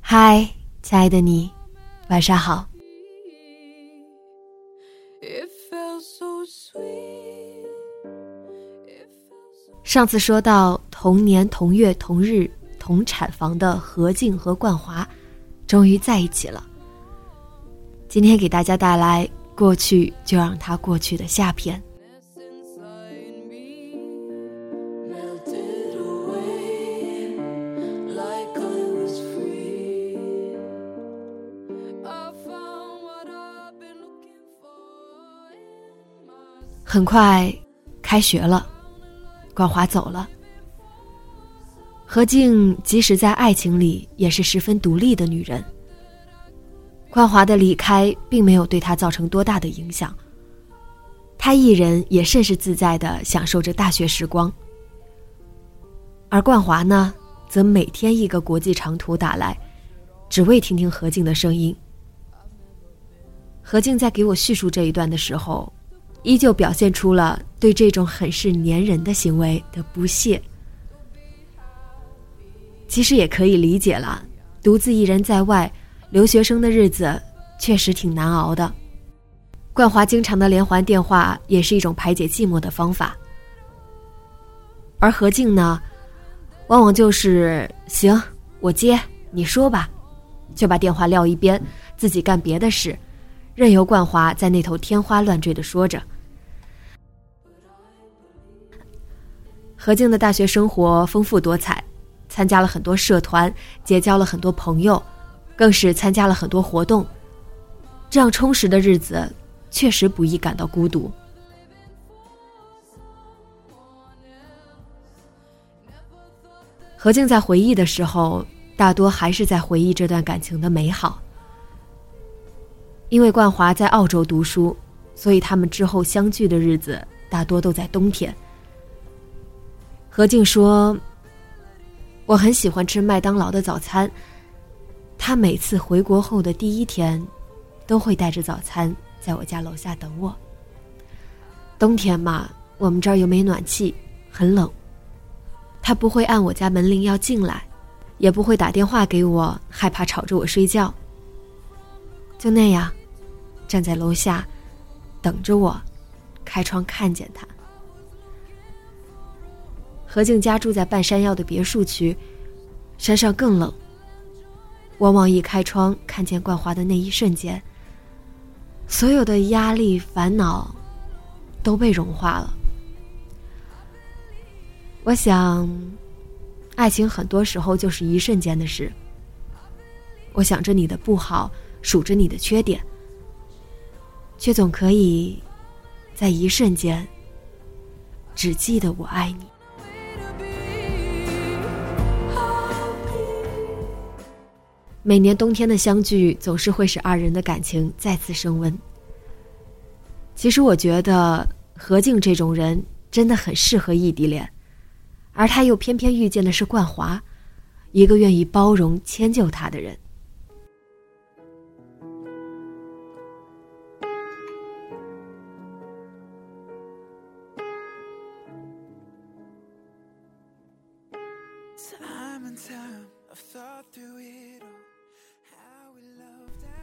嗨，亲爱的你，晚上好。上次说到同年同月同日同产房的何静和冠华，终于在一起了。今天给大家带来过去就让它过去的下篇。很快，开学了，冠华走了。何静即使在爱情里也是十分独立的女人。冠华的离开并没有对她造成多大的影响，她一人也甚是自在的享受着大学时光。而冠华呢，则每天一个国际长途打来，只为听听何静的声音。何静在给我叙述这一段的时候。依旧表现出了对这种很是粘人的行为的不屑。其实也可以理解了，独自一人在外留学生的日子确实挺难熬的。冠华经常的连环电话也是一种排解寂寞的方法。而何静呢，往往就是行，我接，你说吧，就把电话撂一边，自己干别的事，任由冠华在那头天花乱坠的说着。何静的大学生活丰富多彩，参加了很多社团，结交了很多朋友，更是参加了很多活动。这样充实的日子，确实不易感到孤独。何静在回忆的时候，大多还是在回忆这段感情的美好。因为冠华在澳洲读书，所以他们之后相聚的日子大多都在冬天。何静说：“我很喜欢吃麦当劳的早餐。他每次回国后的第一天，都会带着早餐在我家楼下等我。冬天嘛，我们这儿又没暖气，很冷。他不会按我家门铃要进来，也不会打电话给我，害怕吵着我睡觉。就那样，站在楼下，等着我，开窗看见他。”何静家住在半山腰的别墅区，山上更冷。往往一开窗看见冠华的那一瞬间，所有的压力烦恼都被融化了。我想，爱情很多时候就是一瞬间的事。我想着你的不好，数着你的缺点，却总可以在一瞬间只记得我爱你。每年冬天的相聚，总是会使二人的感情再次升温。其实我觉得何静这种人真的很适合异地恋，而他又偏偏遇见的是冠华，一个愿意包容迁就他的人。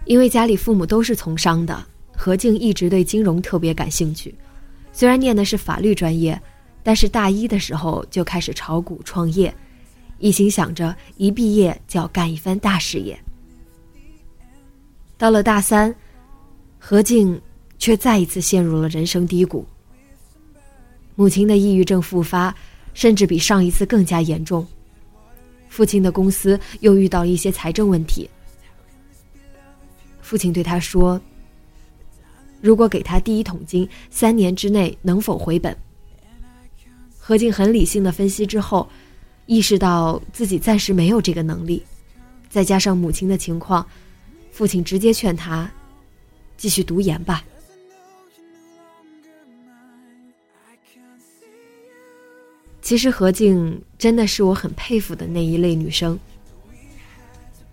因为家里父母都是从商的，何静一直对金融特别感兴趣。虽然念的是法律专业，但是大一的时候就开始炒股创业，一心想着一毕业就要干一番大事业。到了大三，何静却再一次陷入了人生低谷。母亲的抑郁症复发，甚至比上一次更加严重。父亲的公司又遇到了一些财政问题。父亲对他说：“如果给他第一桶金，三年之内能否回本？”何静很理性的分析之后，意识到自己暂时没有这个能力，再加上母亲的情况，父亲直接劝他继续读研吧。其实何静真的是我很佩服的那一类女生，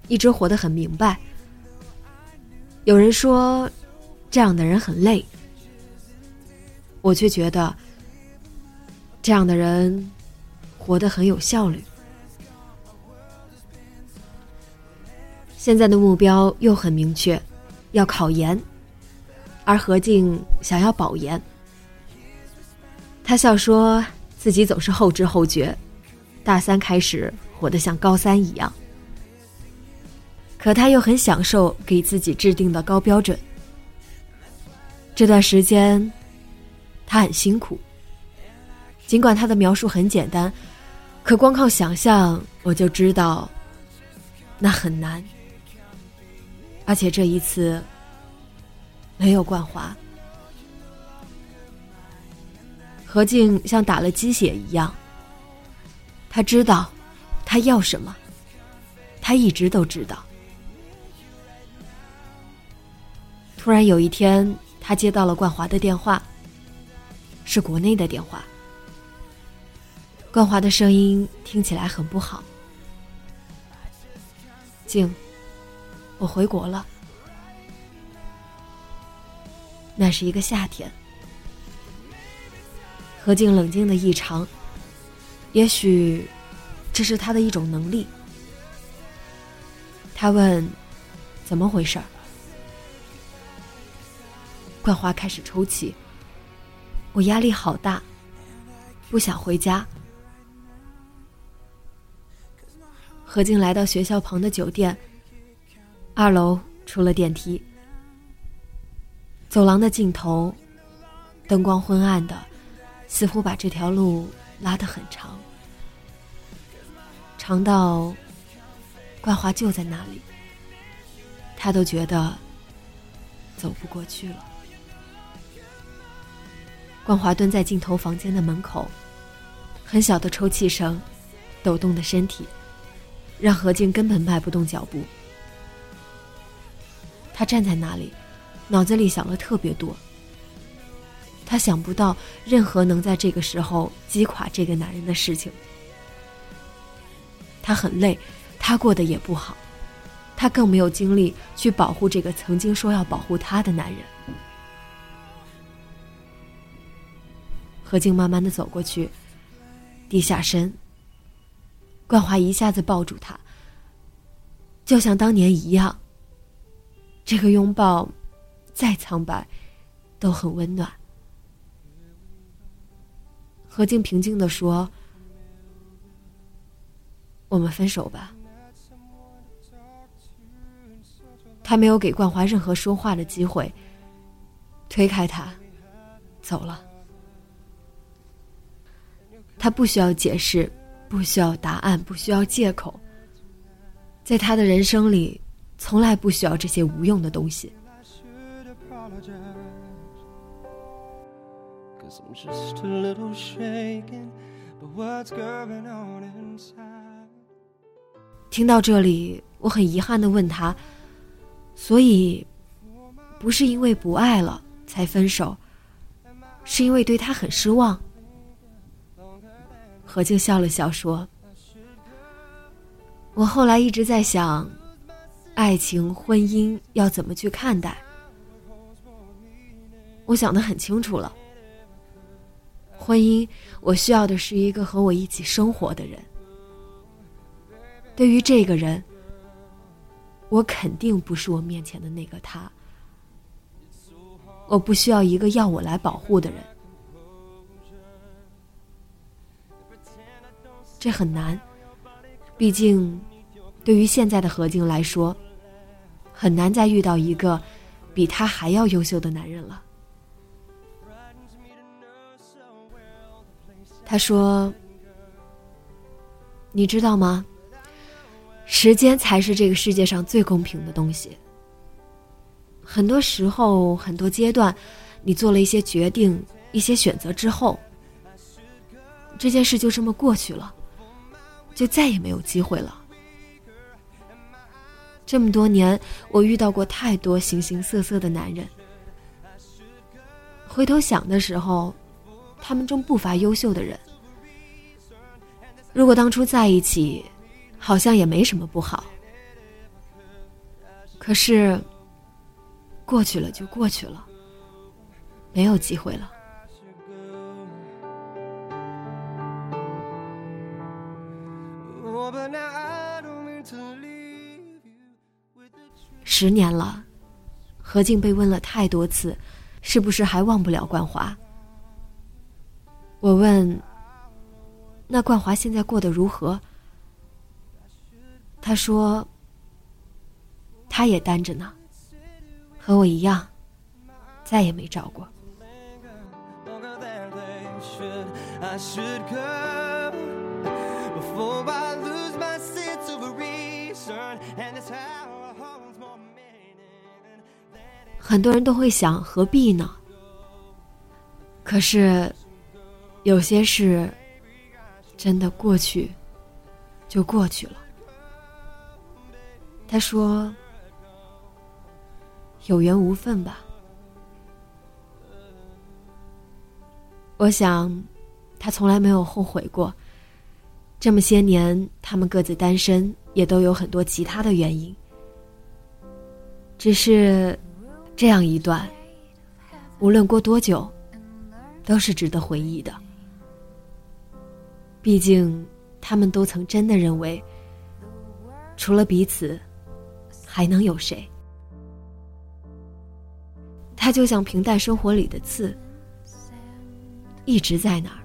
一直活得很明白。有人说，这样的人很累，我却觉得。这样的人，活得很有效率。现在的目标又很明确，要考研，而何静想要保研。他笑说自己总是后知后觉，大三开始活得像高三一样。可他又很享受给自己制定的高标准。这段时间，他很辛苦。尽管他的描述很简单，可光靠想象我就知道，那很难。而且这一次没有冠华，何静像打了鸡血一样。他知道他要什么，他一直都知道。突然有一天，他接到了冠华的电话，是国内的电话。冠华的声音听起来很不好。静，我回国了。那是一个夏天。何静冷静的异常。也许，这是他的一种能力。他问：“怎么回事？”冠华开始抽泣。我压力好大，不想回家。何静来到学校旁的酒店，二楼出了电梯，走廊的尽头，灯光昏暗的，似乎把这条路拉得很长，长到冠华就在那里，他都觉得走不过去了。冠华蹲在镜头房间的门口，很小的抽泣声，抖动的身体。让何静根本迈不动脚步。他站在那里，脑子里想了特别多。他想不到任何能在这个时候击垮这个男人的事情。他很累，他过得也不好，他更没有精力去保护这个曾经说要保护他的男人。何静慢慢的走过去，低下身。冠华一下子抱住他，就像当年一样。这个拥抱，再苍白，都很温暖。何静平静的说：“我们分手吧。”他没有给冠华任何说话的机会，推开他，走了。他不需要解释。不需要答案，不需要借口。在他的人生里，从来不需要这些无用的东西。听到这里，我很遗憾的问他：“所以，不是因为不爱了才分手，是因为对他很失望？”何静笑了笑说：“我后来一直在想，爱情、婚姻要怎么去看待。我想的很清楚了。婚姻，我需要的是一个和我一起生活的人。对于这个人，我肯定不是我面前的那个他。我不需要一个要我来保护的人。”这很难。毕竟，对于现在的何静来说，很难再遇到一个比他还要优秀的男人了。他说：“你知道吗？时间才是这个世界上最公平的东西。很多时候，很多阶段，你做了一些决定、一些选择之后，这件事就这么过去了，就再也没有机会了。这么多年，我遇到过太多形形色色的男人，回头想的时候。”他们中不乏优秀的人。如果当初在一起，好像也没什么不好。可是，过去了就过去了，没有机会了。十年了，何静被问了太多次，是不是还忘不了冠华？我问：“那冠华现在过得如何？”他说：“他也单着呢，和我一样，再也没找过。”很多人都会想，何必呢？可是。有些事，真的过去，就过去了。他说：“有缘无分吧。”我想，他从来没有后悔过。这么些年，他们各自单身，也都有很多其他的原因。只是，这样一段，无论过多久，都是值得回忆的。毕竟，他们都曾真的认为，除了彼此，还能有谁？他就像平淡生活里的刺，一直在那儿，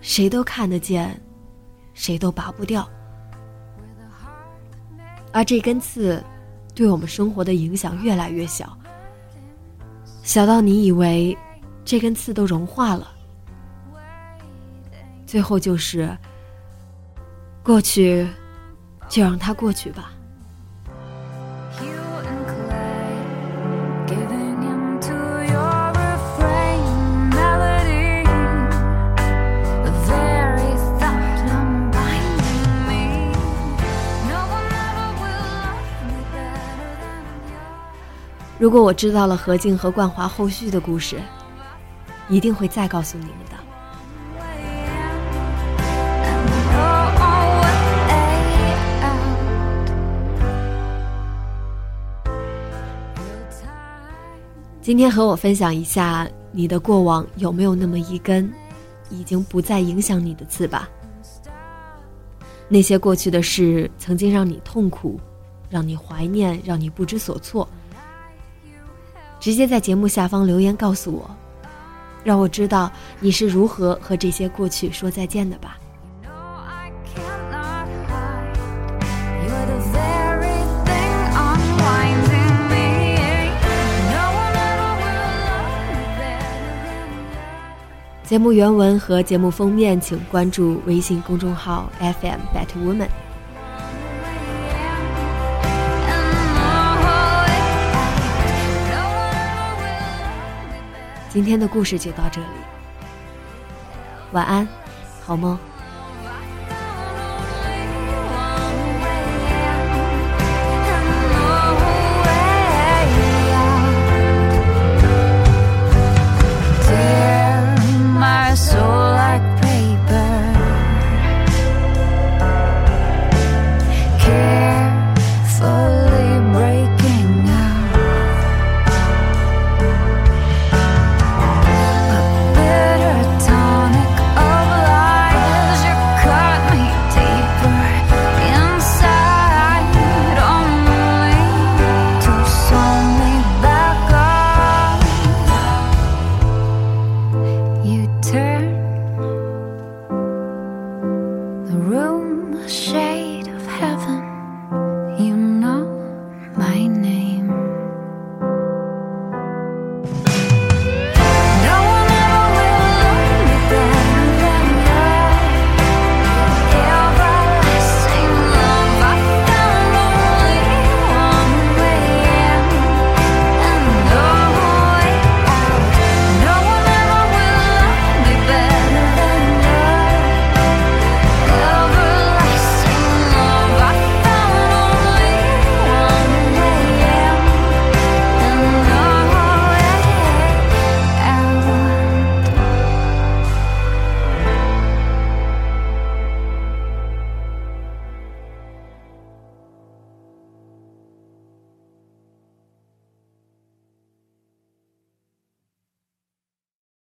谁都看得见，谁都拔不掉。而这根刺，对我们生活的影响越来越小，小到你以为这根刺都融化了。最后就是，过去，就让它过去吧。如果我知道了何静和冠华后续的故事，一定会再告诉你们的。今天和我分享一下你的过往有没有那么一根，已经不再影响你的刺吧？那些过去的事曾经让你痛苦，让你怀念，让你不知所措。直接在节目下方留言告诉我，让我知道你是如何和这些过去说再见的吧。节目原文和节目封面，请关注微信公众号 FM Better Woman。今天的故事就到这里，晚安，好梦。